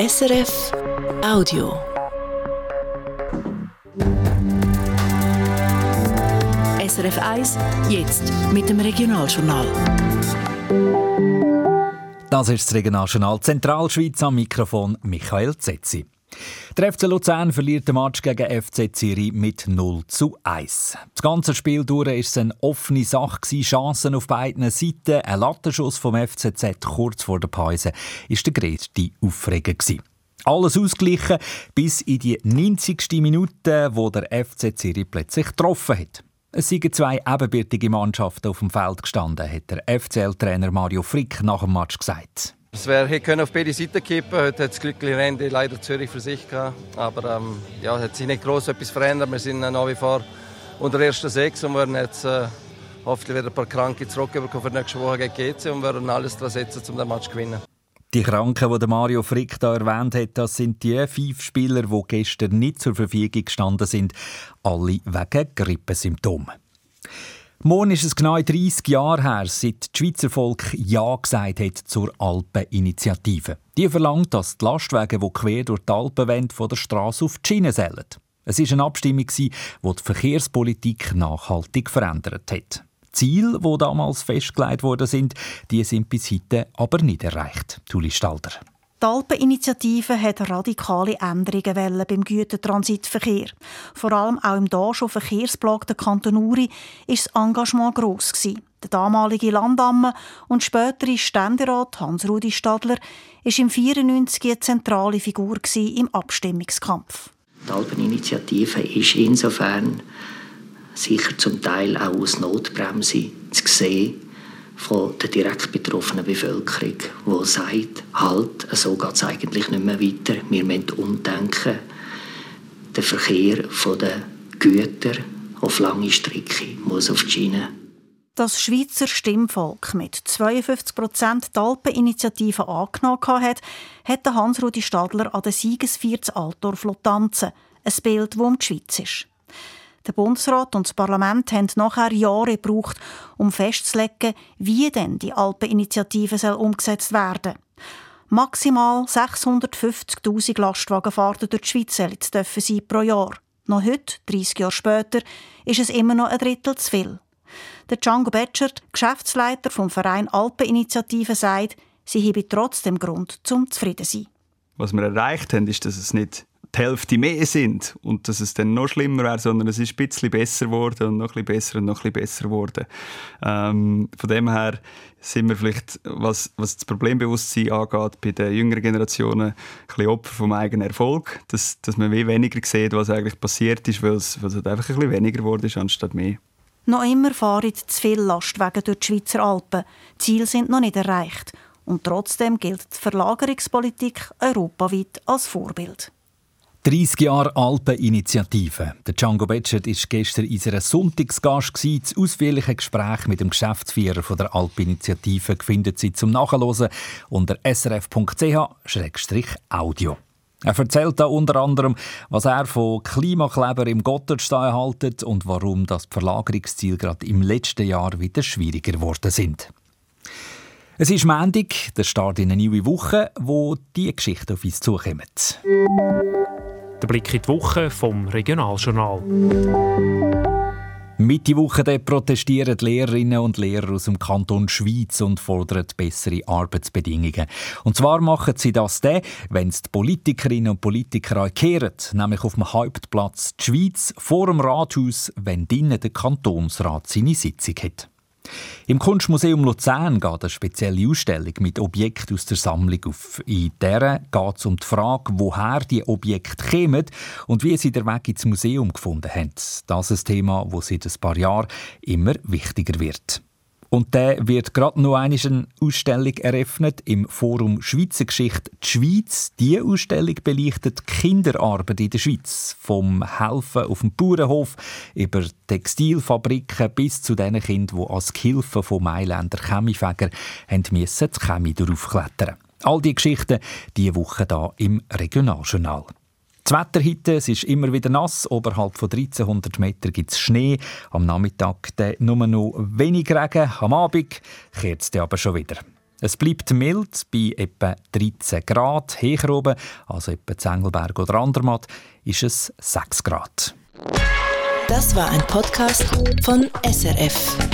SRF Audio. SRF 1, jetzt mit dem Regionaljournal. Das ist das Regionaljournal Zentralschweiz am Mikrofon Michael Zetzi. Der FC Luzern verliert den Match gegen FC Zürich mit 0 zu 1. Das ganze Spiel durch es eine offene Sache, Chancen auf beiden Seiten. Ein Lattenschuss vom FCZ kurz vor der Pause ist der größte Aufreger. Alles ausgleichen bis in die 90. Minute, wo der FC Zürich plötzlich getroffen hat. Es sind zwei ebenbürtige Mannschaften auf dem Feld gestanden, hat der FCL-Trainer Mario Frick nach dem Match gesagt. Es wäre können auf beide Seiten kippen. Heute hat das glückliche Ende leider Zürich für sich gehabt. Aber ähm, ja, hat sich nicht groß etwas verändert. Wir sind nach wie vor unter ersten Sechs und werden jetzt äh, hoffentlich wieder ein paar Kranke zurückbekommen für nächste Woche gegen GC und werden alles daran setzen, um den Match zu gewinnen. Die Kranken, die Mario Frick da erwähnt hat, das sind die fünf Spieler, die gestern nicht zur Verfügung gestanden sind, alle wegen Grippesymptomen. Morgen ist es genau 30 Jahre her, seit das Schweizer Volk Ja gesagt hat zur Alpeninitiative. Die verlangt, dass die Lastwagen, die quer durch die Alpen wollen, von der Straße auf die Schiene sollen. Es war eine Abstimmung, die die Verkehrspolitik nachhaltig verändert hat. Ziele, die damals festgelegt worden sind, die sind bis heute aber nicht erreicht. Tuli Stalder. Die Alpeninitiative hat radikale Änderungen beim Gütertransitverkehr. Vor allem auch im da schon verkehrsplagten Kanton Uri war das Engagement gross. Der damalige Landamme und spätere Ständerat Hans-Rudi Stadler war im 1994 eine zentrale Figur im Abstimmungskampf. Die Alpeninitiative ist insofern sicher zum Teil auch aus Notbremse zu sehen von der direkt betroffenen Bevölkerung, die sagt, halt, so geht es eigentlich nicht mehr weiter. Wir müssen umdenken. Der Verkehr der Güter auf lange Strecke muss auf die Schiene. Das Schweizer Stimmvolk mit 52 Prozent die Alpeninitiative angenommen hat, hat Hans-Rudi Stadler an der Siegesfeier zu Altdorf tanzen. Ein Bild, das um die Schweiz ist. Der Bundesrat und das Parlament haben nachher Jahre gebraucht, um festzulegen, wie denn die Alpeninitiative soll umgesetzt werden Maximal 650.000 Lastwagenfahrten durch die Schweiz dürfen sein pro Jahr. Noch heute, 30 Jahre später, ist es immer noch ein Drittel zu viel. Der Django Betschert, Geschäftsleiter vom Verein Alpeninitiative, sagt, sie habe trotzdem Grund zum zufrieden zu sein. Was wir erreicht haben, ist, dass es nicht die Hälfte mehr sind und dass es dann noch schlimmer wäre, sondern es ist ein bisschen besser geworden und noch ein bisschen besser und noch ein bisschen besser geworden. Ähm, von dem her sind wir vielleicht, was, was das Problembewusstsein angeht, bei den jüngeren Generationen ein bisschen Opfer vom eigenen Erfolg, dass, dass man weniger sieht, was eigentlich passiert ist, weil es, weil es halt einfach ein bisschen weniger geworden ist, anstatt mehr. Noch immer fahren zu viele Lastwagen durch die Schweizer Alpen. Die Ziele sind noch nicht erreicht. Und trotzdem gilt die Verlagerungspolitik europaweit als Vorbild. 30 Jahre Alpeninitiative. Der Django Betschert war gestern in unserer Sonntagsgast. Das ausführliche Gespräch mit dem Geschäftsführer der Alpeninitiative findet Sie zum Nachhören unter srf.ch-audio. Er erzählt da unter anderem, was er von Klimakleber im Gotthardstein haltet und warum das Verlagerungsziel gerade im letzten Jahr wieder schwieriger geworden sind. Es ist Montag, der Start in eine neue Woche, wo die Geschichte auf uns zukommt. Der Blick in die Woche vom Regionaljournal. Mitte Woche protestieren Lehrerinnen und Lehrer aus dem Kanton Schweiz und fordern bessere Arbeitsbedingungen. Und zwar machen sie das dann, wenn es die Politikerinnen und Politiker kehren, nämlich auf dem Hauptplatz die Schweiz vor dem Rathaus, wenn drinnen der Kantonsrat seine Sitzung hat. Im Kunstmuseum Luzern geht eine spezielle Ausstellung mit Objekten aus der Sammlung auf. In der geht es um die Frage, woher die Objekte kommen und wie sie den Weg ins Museum gefunden haben. Das ist ein Thema, das seit ein paar Jahren immer wichtiger wird. Und da wird gerade noch eine Ausstellung eröffnet im Forum Schweizer Geschichte die Schweiz. Diese Ausstellung beleuchtet Kinderarbeit in der Schweiz. Vom Helfen auf dem Bauernhof über Textilfabriken bis zu den Kindern, die als Gehilfen von Mailänder Chemiefäger müssen das Chemie draufklettern. All diese Geschichten diese Woche hier im Regionaljournal. Das Wetter heute, es ist immer wieder nass. Oberhalb von 1300 Metern gibt es Schnee. Am Nachmittag nur noch wenig Regen. Am Abend kehrt es aber schon wieder. Es bleibt mild bei etwa 13 Grad. Hier oben, also etwa Zengelberg oder Andermatt, ist es 6 Grad. Das war ein Podcast von SRF.